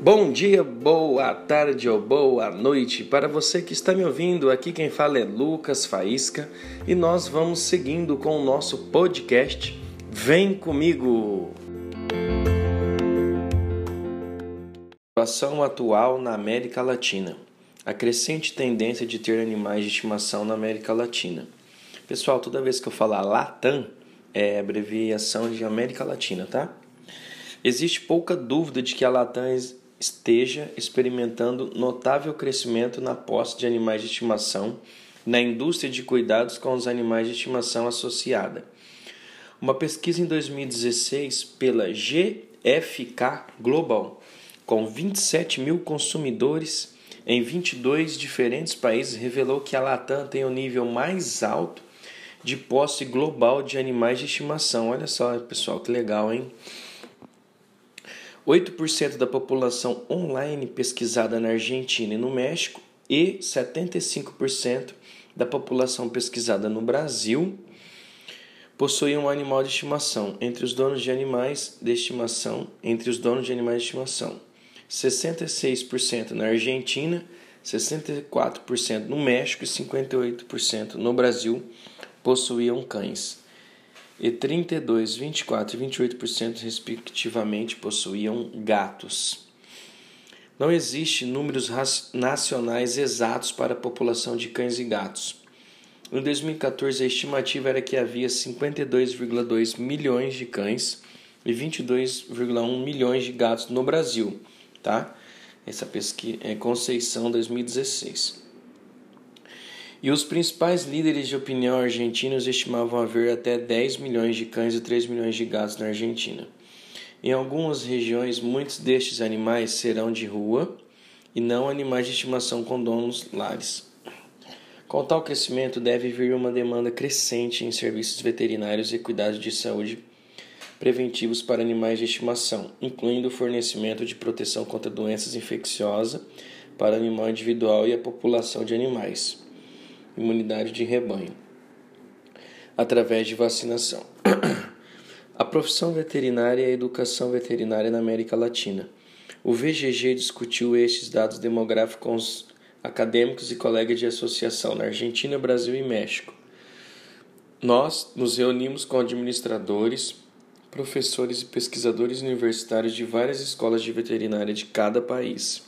Bom dia, boa tarde ou boa noite para você que está me ouvindo. Aqui quem fala é Lucas Faísca e nós vamos seguindo com o nosso podcast. Vem comigo! Situação atual na América Latina. A crescente tendência de ter animais de estimação na América Latina. Pessoal, toda vez que eu falar Latam, é abreviação de América Latina, tá? Existe pouca dúvida de que a Latam esteja experimentando notável crescimento na posse de animais de estimação na indústria de cuidados com os animais de estimação associada. Uma pesquisa em 2016 pela GFK Global, com 27 mil consumidores em 22 diferentes países, revelou que a Latam tem o nível mais alto de posse global de animais de estimação. Olha só, pessoal, que legal, hein? 8% da população online pesquisada na Argentina e no México e 75% da população pesquisada no Brasil possuíam um animal de estimação entre os donos de animais de estimação, entre os donos de animais de estimação. 66% na Argentina, 64% no México e 58% no Brasil possuíam cães e 32, 24 e 28% respectivamente possuíam gatos. Não existe números nacionais exatos para a população de cães e gatos. Em 2014, a estimativa era que havia 52,2 milhões de cães e 22,1 milhões de gatos no Brasil, tá? Essa pesquisa é Conceição 2016. E os principais líderes de opinião argentinos estimavam haver até 10 milhões de cães e 3 milhões de gatos na Argentina. Em algumas regiões, muitos destes animais serão de rua e não animais de estimação com donos lares. Com tal crescimento, deve vir uma demanda crescente em serviços veterinários e cuidados de saúde preventivos para animais de estimação, incluindo o fornecimento de proteção contra doenças infecciosas para animal individual e a população de animais imunidade de rebanho, através de vacinação. a profissão veterinária e a educação veterinária na América Latina. O VGG discutiu estes dados demográficos com os acadêmicos e colegas de associação na Argentina, Brasil e México. Nós nos reunimos com administradores, professores e pesquisadores universitários de várias escolas de veterinária de cada país.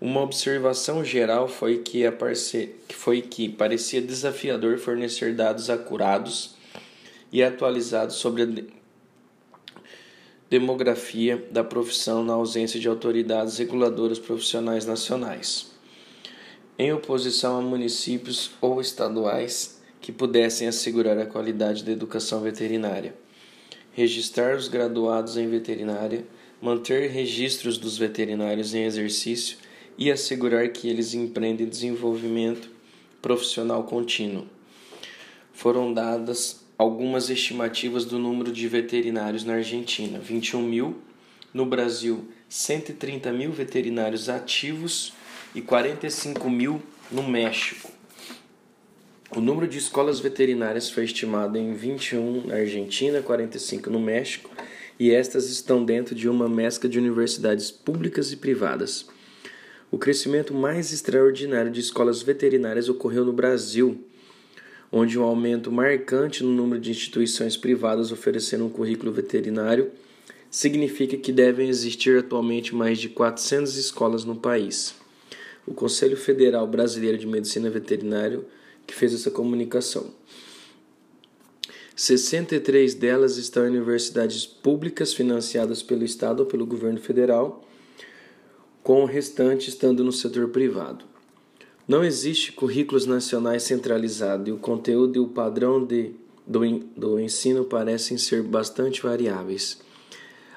Uma observação geral foi que, a parce... foi que parecia desafiador fornecer dados acurados e atualizados sobre a demografia da profissão na ausência de autoridades reguladoras profissionais nacionais, em oposição a municípios ou estaduais que pudessem assegurar a qualidade da educação veterinária, registrar os graduados em veterinária, manter registros dos veterinários em exercício e assegurar que eles empreendem desenvolvimento profissional contínuo. Foram dadas algumas estimativas do número de veterinários na Argentina: 21 mil, no Brasil, 130 mil veterinários ativos e 45 mil no México. O número de escolas veterinárias foi estimado em 21 na Argentina, 45 no México, e estas estão dentro de uma mescla de universidades públicas e privadas. O crescimento mais extraordinário de escolas veterinárias ocorreu no Brasil, onde um aumento marcante no número de instituições privadas oferecendo um currículo veterinário significa que devem existir atualmente mais de 400 escolas no país. O Conselho Federal Brasileiro de Medicina Veterinária que fez essa comunicação. 63 delas estão em universidades públicas financiadas pelo Estado ou pelo governo federal com o restante estando no setor privado. Não existe currículos nacionais centralizados e o conteúdo e o padrão de, do, do ensino parecem ser bastante variáveis.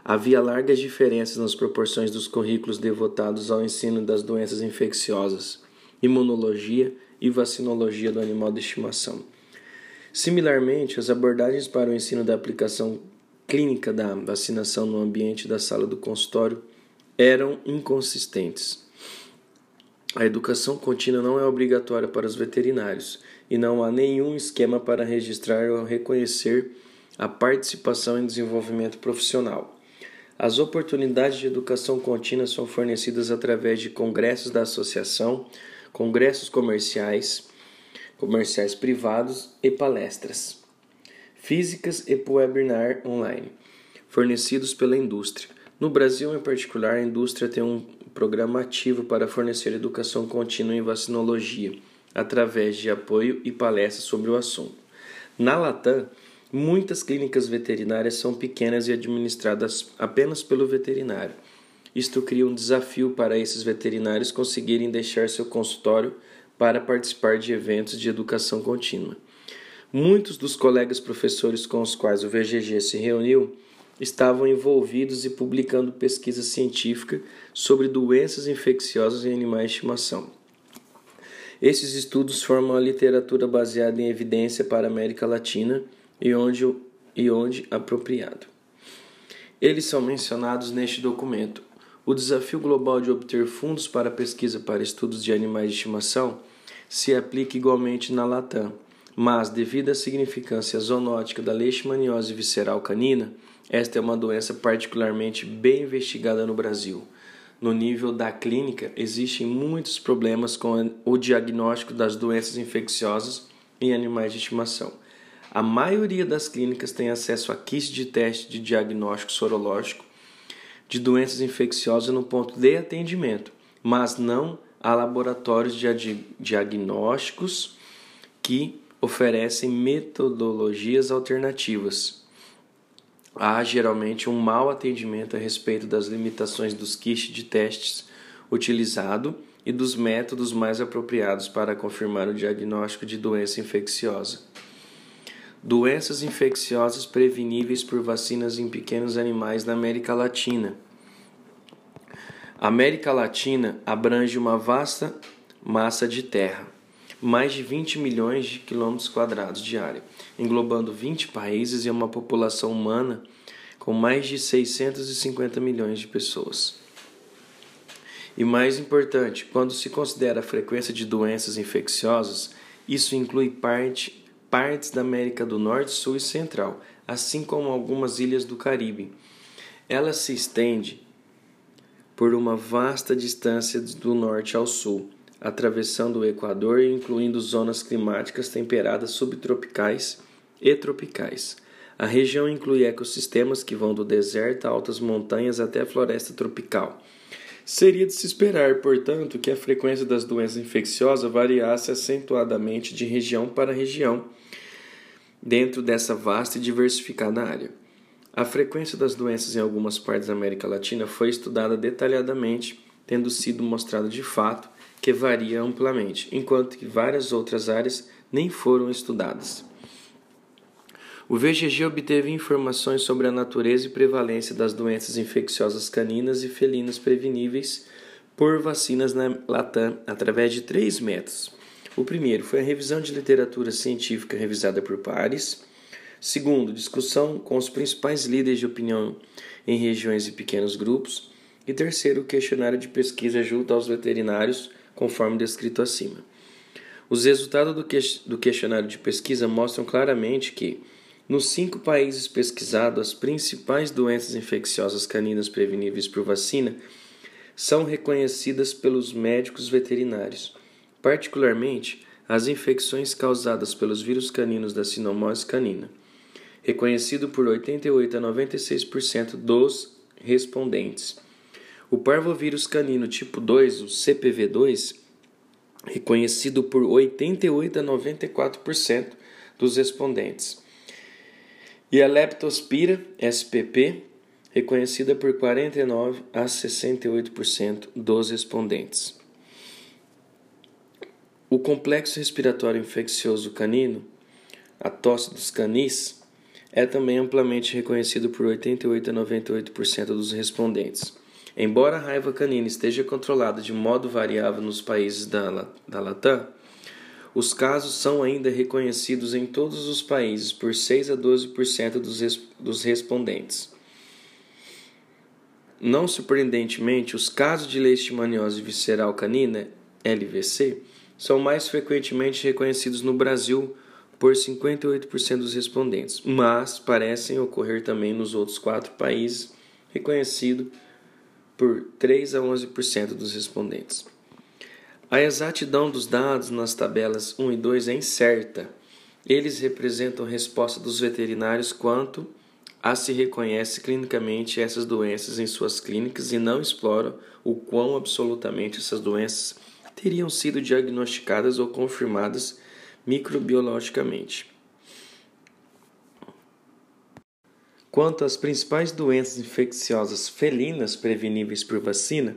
Havia largas diferenças nas proporções dos currículos devotados ao ensino das doenças infecciosas, imunologia e vacinologia do animal de estimação. Similarmente, as abordagens para o ensino da aplicação clínica da vacinação no ambiente da sala do consultório eram inconsistentes. A educação contínua não é obrigatória para os veterinários e não há nenhum esquema para registrar ou reconhecer a participação em desenvolvimento profissional. As oportunidades de educação contínua são fornecidas através de congressos da associação, congressos comerciais, comerciais privados e palestras físicas e webinar online, fornecidos pela indústria. No Brasil, em particular, a indústria tem um programa ativo para fornecer educação contínua em vacinologia, através de apoio e palestras sobre o assunto. Na Latam, muitas clínicas veterinárias são pequenas e administradas apenas pelo veterinário. Isto cria um desafio para esses veterinários conseguirem deixar seu consultório para participar de eventos de educação contínua. Muitos dos colegas professores com os quais o VGG se reuniu estavam envolvidos e publicando pesquisa científica sobre doenças infecciosas em animais de estimação. Esses estudos formam a literatura baseada em evidência para a América Latina e onde, e onde apropriado. Eles são mencionados neste documento. O desafio global de obter fundos para pesquisa para estudos de animais de estimação se aplica igualmente na Latam mas, devido à significância zoonótica da leishmaniose visceral canina, esta é uma doença particularmente bem investigada no Brasil. No nível da clínica, existem muitos problemas com o diagnóstico das doenças infecciosas em animais de estimação. A maioria das clínicas tem acesso a kits de teste de diagnóstico sorológico de doenças infecciosas no ponto de atendimento, mas não a laboratórios de diagnósticos que oferecem metodologias alternativas. Há geralmente um mau atendimento a respeito das limitações dos kits de testes utilizado e dos métodos mais apropriados para confirmar o diagnóstico de doença infecciosa. Doenças infecciosas preveníveis por vacinas em pequenos animais na América Latina. A América Latina abrange uma vasta massa de terra mais de 20 milhões de quilômetros quadrados de área, englobando 20 países e uma população humana com mais de 650 milhões de pessoas. E mais importante, quando se considera a frequência de doenças infecciosas, isso inclui parte, partes da América do Norte, Sul e Central, assim como algumas ilhas do Caribe. Ela se estende por uma vasta distância do norte ao sul, atravessando o Equador e incluindo zonas climáticas temperadas subtropicais e tropicais. A região inclui ecossistemas que vão do deserto a altas montanhas até a floresta tropical. Seria de se esperar, portanto, que a frequência das doenças infecciosas variasse acentuadamente de região para região dentro dessa vasta e diversificada área. A frequência das doenças em algumas partes da América Latina foi estudada detalhadamente, tendo sido mostrado de fato que varia amplamente, enquanto que várias outras áreas nem foram estudadas. O VGG obteve informações sobre a natureza e prevalência das doenças infecciosas caninas e felinas preveníveis por vacinas na Latam através de três métodos. O primeiro foi a revisão de literatura científica revisada por pares. Segundo, discussão com os principais líderes de opinião em regiões e pequenos grupos. E terceiro, questionário de pesquisa junto aos veterinários conforme descrito acima. Os resultados do questionário de pesquisa mostram claramente que, nos cinco países pesquisados, as principais doenças infecciosas caninas preveníveis por vacina são reconhecidas pelos médicos veterinários, particularmente as infecções causadas pelos vírus caninos da sinomose canina, reconhecido por 88 a 96% dos respondentes. O parvovírus canino tipo 2, o CPV2, reconhecido por 88 a 94% dos respondentes. E a Leptospira SPP, reconhecida por 49 a 68% dos respondentes. O complexo respiratório infeccioso canino, a tosse dos canis, é também amplamente reconhecido por 88 a 98% dos respondentes. Embora a raiva canina esteja controlada de modo variável nos países da, da Latam, os casos são ainda reconhecidos em todos os países por 6 a 12% dos, dos respondentes. Não surpreendentemente, os casos de leishmaniose visceral canina, LVC, são mais frequentemente reconhecidos no Brasil por 58% dos respondentes, mas parecem ocorrer também nos outros quatro países reconhecido por 3 a 11% dos respondentes. A exatidão dos dados nas tabelas 1 e 2 é incerta. Eles representam resposta dos veterinários quanto a se reconhece clinicamente essas doenças em suas clínicas e não exploram o quão absolutamente essas doenças teriam sido diagnosticadas ou confirmadas microbiologicamente. Quanto às principais doenças infecciosas felinas preveníveis por vacina,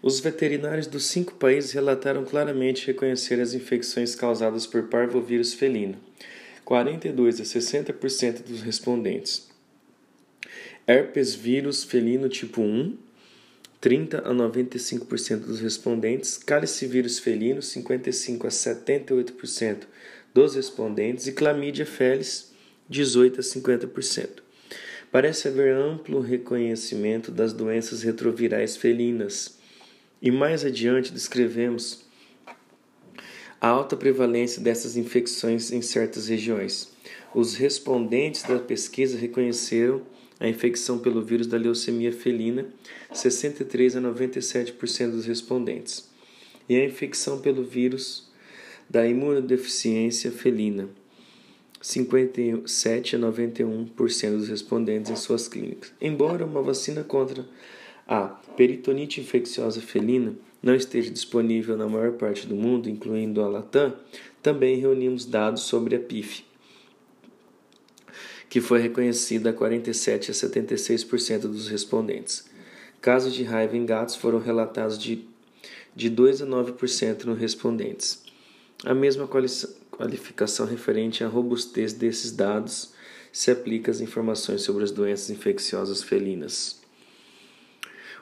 os veterinários dos cinco países relataram claramente reconhecer as infecções causadas por parvovírus felino, 42 a 60% dos respondentes. Herpes vírus felino tipo 1, 30 a 95% dos respondentes, calicivírus felino, 55 a 78% dos respondentes e clamídia felis, 18 a 50%. Parece haver amplo reconhecimento das doenças retrovirais felinas. E mais adiante descrevemos a alta prevalência dessas infecções em certas regiões. Os respondentes da pesquisa reconheceram a infecção pelo vírus da leucemia felina, 63 a 97% dos respondentes, e a infecção pelo vírus da imunodeficiência felina, 57 a 91% dos respondentes em suas clínicas. Embora uma vacina contra a peritonite infecciosa felina não esteja disponível na maior parte do mundo, incluindo a Latam, também reunimos dados sobre a PIF, que foi reconhecida a 47 a 76% dos respondentes. Casos de raiva em gatos foram relatados de, de 2 a 9% nos respondentes. A mesma qualificação referente à robustez desses dados se aplica às informações sobre as doenças infecciosas felinas.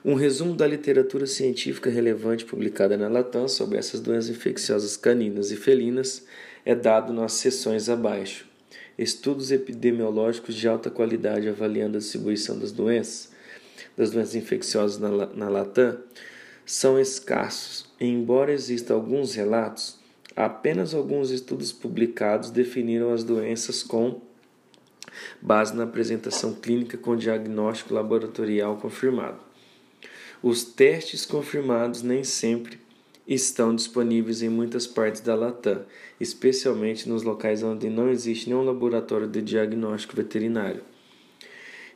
Um resumo da literatura científica relevante publicada na Latam sobre essas doenças infecciosas caninas e felinas é dado nas seções abaixo. Estudos epidemiológicos de alta qualidade avaliando a distribuição das doenças, das doenças infecciosas na, na Latam, são escassos, embora existam alguns relatos, Apenas alguns estudos publicados definiram as doenças com base na apresentação clínica com diagnóstico laboratorial confirmado. Os testes confirmados nem sempre estão disponíveis em muitas partes da Latam, especialmente nos locais onde não existe nenhum laboratório de diagnóstico veterinário.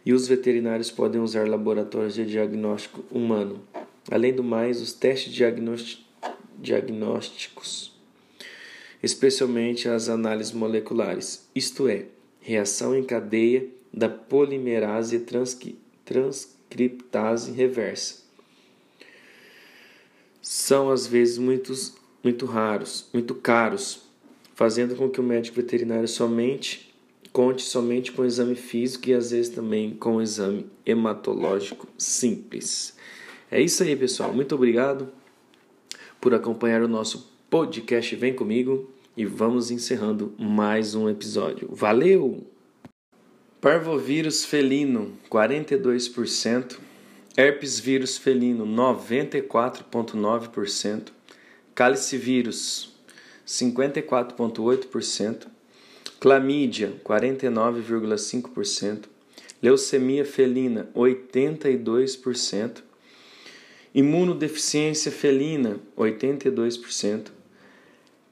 E os veterinários podem usar laboratórios de diagnóstico humano. Além do mais, os testes diagnósticos especialmente as análises moleculares, isto é, reação em cadeia da polimerase transcriptase reversa. São às vezes muitos, muito raros, muito caros, fazendo com que o médico veterinário somente conte somente com exame físico e às vezes também com exame hematológico simples. É isso aí, pessoal. Muito obrigado por acompanhar o nosso podcast Vem Comigo e vamos encerrando mais um episódio. Valeu! Parvovírus felino 42%, herpes vírus felino 94.9%, calicivírus 54.8%, clamídia 49,5%, leucemia felina 82%, imunodeficiência felina 82%,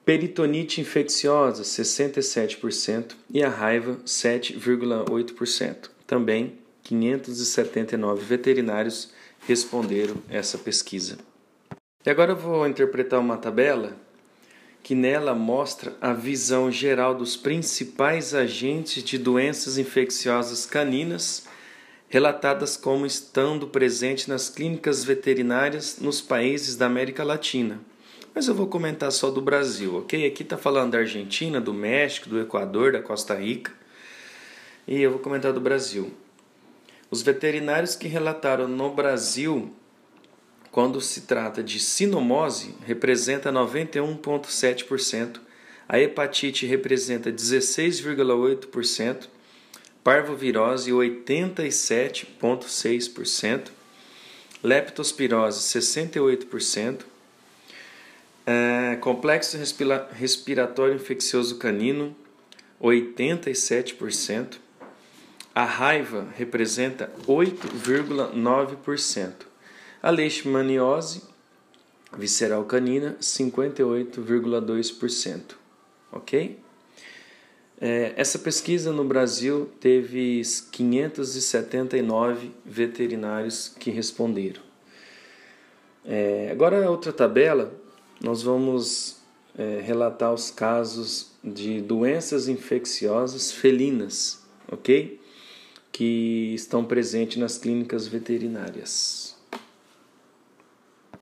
peritonite infecciosa 67% e a raiva 7,8%. Também 579 veterinários responderam essa pesquisa. E agora eu vou interpretar uma tabela que nela mostra a visão geral dos principais agentes de doenças infecciosas caninas relatadas como estando presentes nas clínicas veterinárias nos países da América Latina mas eu vou comentar só do Brasil, ok? Aqui está falando da Argentina, do México, do Equador, da Costa Rica. E eu vou comentar do Brasil. Os veterinários que relataram no Brasil, quando se trata de sinomose, representa 91,7%, a hepatite representa 16,8%, parvovirose 87,6%, leptospirose 68%, é, complexo respiratório infeccioso canino, 87%. A raiva representa 8,9%. A leishmaniose visceral canina, 58,2%. Ok? É, essa pesquisa no Brasil teve 579 veterinários que responderam. É, agora, outra tabela, nós vamos é, relatar os casos de doenças infecciosas felinas, ok? Que estão presentes nas clínicas veterinárias.